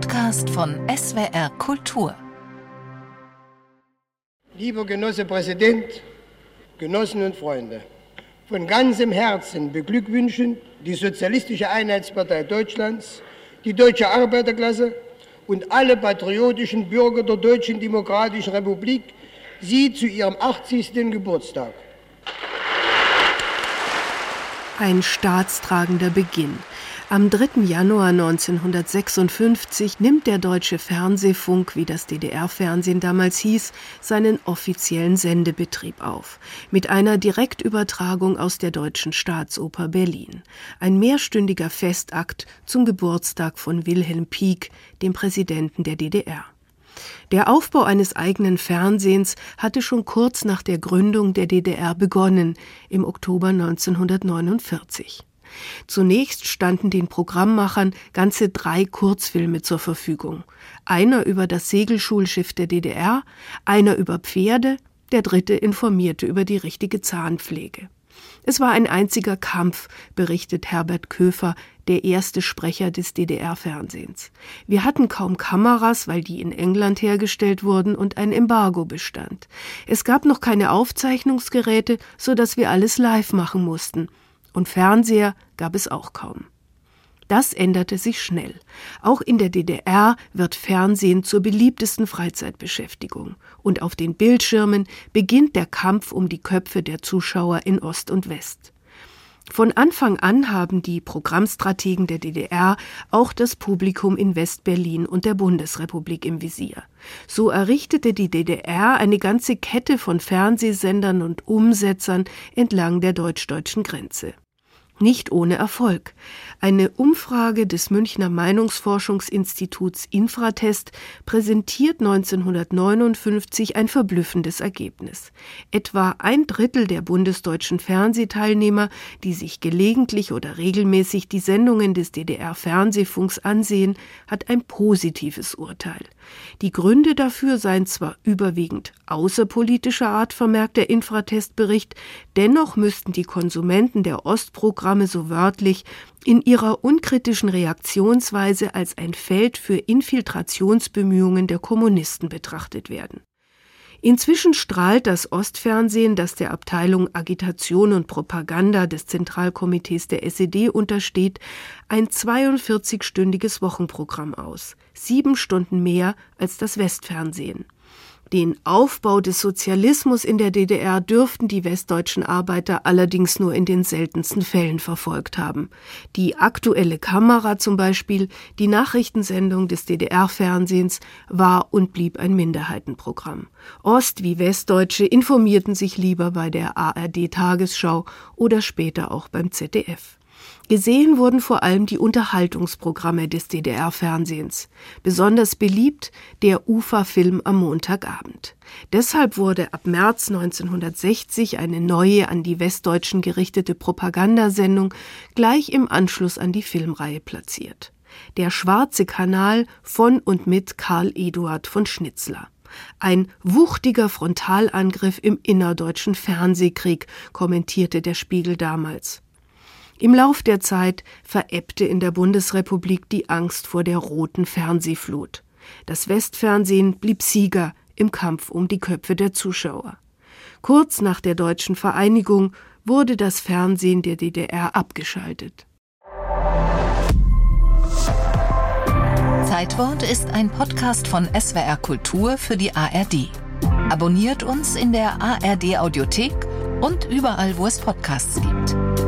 Podcast von SWR Kultur. Lieber Genosse Präsident, Genossen und Freunde, von ganzem Herzen beglückwünschen die Sozialistische Einheitspartei Deutschlands, die deutsche Arbeiterklasse und alle patriotischen Bürger der Deutschen Demokratischen Republik Sie zu ihrem 80. Geburtstag. Ein staatstragender Beginn. Am 3. Januar 1956 nimmt der Deutsche Fernsehfunk, wie das DDR-Fernsehen damals hieß, seinen offiziellen Sendebetrieb auf. Mit einer Direktübertragung aus der Deutschen Staatsoper Berlin. Ein mehrstündiger Festakt zum Geburtstag von Wilhelm Pieck, dem Präsidenten der DDR. Der Aufbau eines eigenen Fernsehens hatte schon kurz nach der Gründung der DDR begonnen, im Oktober 1949. Zunächst standen den Programmmachern ganze drei Kurzfilme zur Verfügung. Einer über das Segelschulschiff der DDR, einer über Pferde, der dritte informierte über die richtige Zahnpflege. Es war ein einziger Kampf, berichtet Herbert Köfer, der erste Sprecher des DDR-Fernsehens. Wir hatten kaum Kameras, weil die in England hergestellt wurden und ein Embargo bestand. Es gab noch keine Aufzeichnungsgeräte, so dass wir alles live machen mussten und Fernseher gab es auch kaum. Das änderte sich schnell. Auch in der DDR wird Fernsehen zur beliebtesten Freizeitbeschäftigung. Und auf den Bildschirmen beginnt der Kampf um die Köpfe der Zuschauer in Ost und West. Von Anfang an haben die Programmstrategen der DDR auch das Publikum in Westberlin und der Bundesrepublik im Visier. So errichtete die DDR eine ganze Kette von Fernsehsendern und Umsetzern entlang der deutsch-deutschen Grenze. Nicht ohne Erfolg. Eine Umfrage des Münchner Meinungsforschungsinstituts Infratest präsentiert 1959 ein verblüffendes Ergebnis. Etwa ein Drittel der bundesdeutschen Fernsehteilnehmer, die sich gelegentlich oder regelmäßig die Sendungen des DDR-Fernsehfunks ansehen, hat ein positives Urteil. Die Gründe dafür seien zwar überwiegend außerpolitischer Art, vermerkt der Infratest-Bericht, dennoch müssten die Konsumenten der Ostprogramme so wörtlich in ihrer unkritischen Reaktionsweise als ein Feld für Infiltrationsbemühungen der Kommunisten betrachtet werden. Inzwischen strahlt das Ostfernsehen, das der Abteilung Agitation und Propaganda des Zentralkomitees der SED untersteht, ein 42-stündiges Wochenprogramm aus, sieben Stunden mehr als das Westfernsehen. Den Aufbau des Sozialismus in der DDR dürften die westdeutschen Arbeiter allerdings nur in den seltensten Fällen verfolgt haben. Die aktuelle Kamera zum Beispiel, die Nachrichtensendung des DDR-Fernsehens, war und blieb ein Minderheitenprogramm. Ost- wie Westdeutsche informierten sich lieber bei der ARD-Tagesschau oder später auch beim ZDF. Gesehen wurden vor allem die Unterhaltungsprogramme des DDR-Fernsehens. Besonders beliebt der UFA-Film am Montagabend. Deshalb wurde ab März 1960 eine neue an die Westdeutschen gerichtete Propagandasendung gleich im Anschluss an die Filmreihe platziert. Der Schwarze Kanal von und mit Karl Eduard von Schnitzler. Ein wuchtiger Frontalangriff im innerdeutschen Fernsehkrieg, kommentierte der Spiegel damals. Im Lauf der Zeit verebbte in der Bundesrepublik die Angst vor der roten Fernsehflut. Das Westfernsehen blieb Sieger im Kampf um die Köpfe der Zuschauer. Kurz nach der deutschen Vereinigung wurde das Fernsehen der DDR abgeschaltet. Zeitwort ist ein Podcast von SWR Kultur für die ARD. Abonniert uns in der ARD Audiothek und überall, wo es Podcasts gibt.